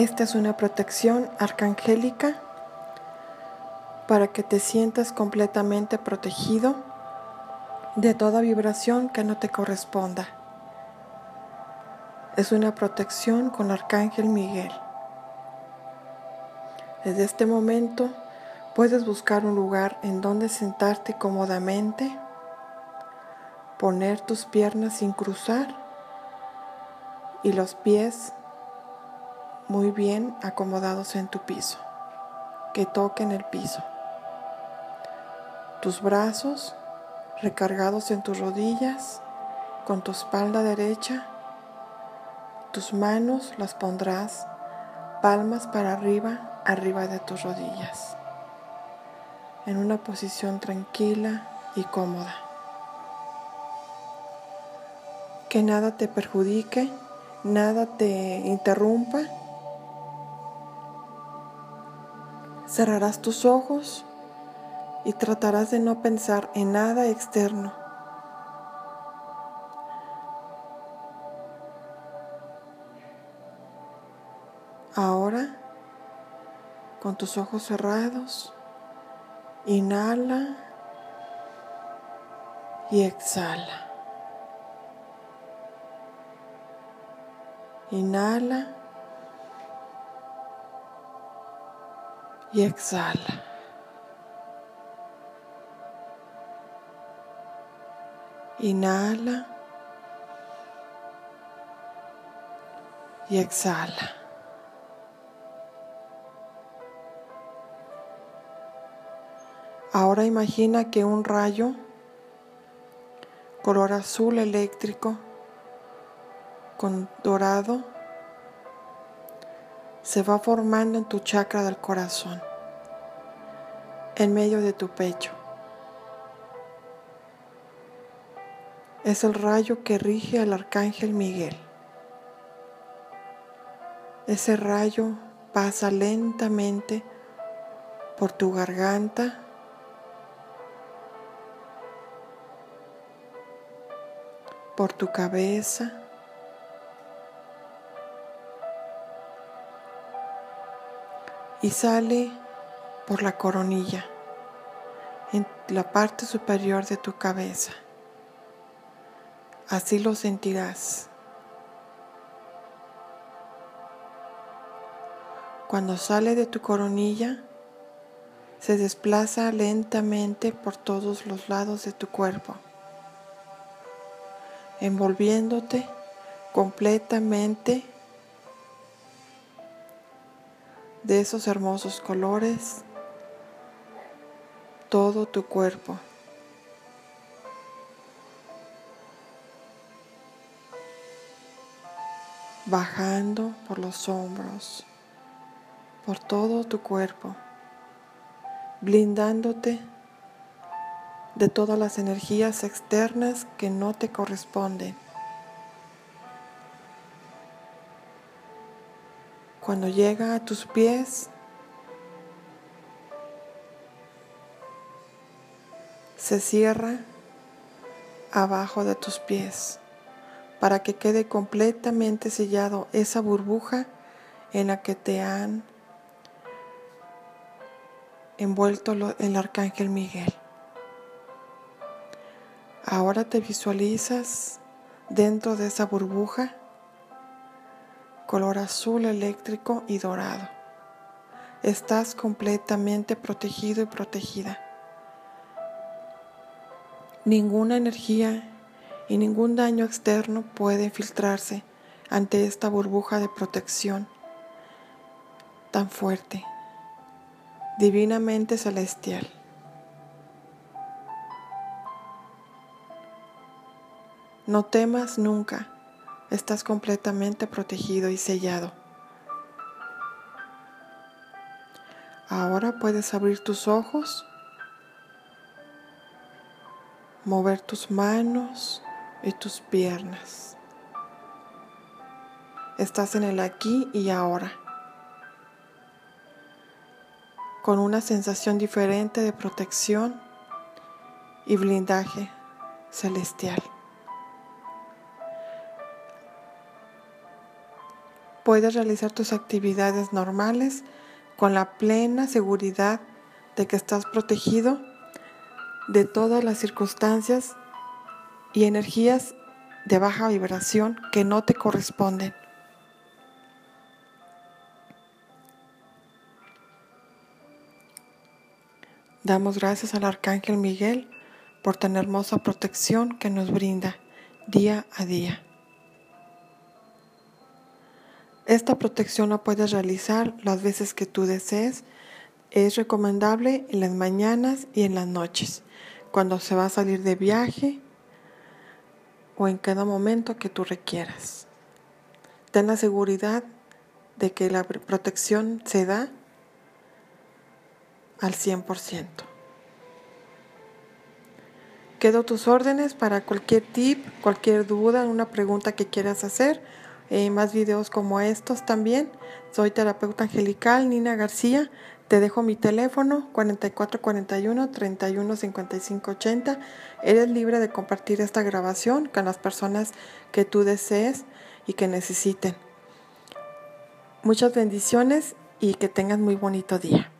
Esta es una protección arcangélica para que te sientas completamente protegido de toda vibración que no te corresponda. Es una protección con Arcángel Miguel. Desde este momento puedes buscar un lugar en donde sentarte cómodamente, poner tus piernas sin cruzar y los pies muy bien acomodados en tu piso, que toquen el piso. Tus brazos recargados en tus rodillas con tu espalda derecha. Tus manos las pondrás palmas para arriba, arriba de tus rodillas, en una posición tranquila y cómoda. Que nada te perjudique, nada te interrumpa Cerrarás tus ojos y tratarás de no pensar en nada externo. Ahora, con tus ojos cerrados, inhala y exhala. Inhala y exhala. Inhala y exhala. Ahora imagina que un rayo color azul eléctrico con dorado se va formando en tu chakra del corazón, en medio de tu pecho. Es el rayo que rige al arcángel Miguel. Ese rayo pasa lentamente por tu garganta, por tu cabeza, y sale por la coronilla en la parte superior de tu cabeza. Así lo sentirás. Cuando sale de tu coronilla, se desplaza lentamente por todos los lados de tu cuerpo, envolviéndote completamente de esos hermosos colores todo tu cuerpo. Bajando por los hombros, por todo tu cuerpo, blindándote de todas las energías externas que no te corresponden. Cuando llega a tus pies, se cierra abajo de tus pies para que quede completamente sellado esa burbuja en la que te han envuelto el arcángel Miguel. Ahora te visualizas dentro de esa burbuja color azul eléctrico y dorado. Estás completamente protegido y protegida. Ninguna energía y ningún daño externo puede filtrarse ante esta burbuja de protección tan fuerte, divinamente celestial. No temas nunca estás completamente protegido y sellado. Ahora puedes abrir tus ojos, mover tus manos y tus piernas. Estás en el aquí y ahora, con una sensación diferente de protección y blindaje celestial. Puedes realizar tus actividades normales con la plena seguridad de que estás protegido de todas las circunstancias y energías de baja vibración que no te corresponden. Damos gracias al Arcángel Miguel por tan hermosa protección que nos brinda día a día. Esta protección la puedes realizar las veces que tú desees. Es recomendable en las mañanas y en las noches, cuando se va a salir de viaje o en cada momento que tú requieras. Ten la seguridad de que la protección se da al 100%. Quedo tus órdenes para cualquier tip, cualquier duda, una pregunta que quieras hacer. Eh, más videos como estos también. Soy terapeuta angelical Nina García. Te dejo mi teléfono 4441 31 Eres libre de compartir esta grabación con las personas que tú desees y que necesiten. Muchas bendiciones y que tengas muy bonito día.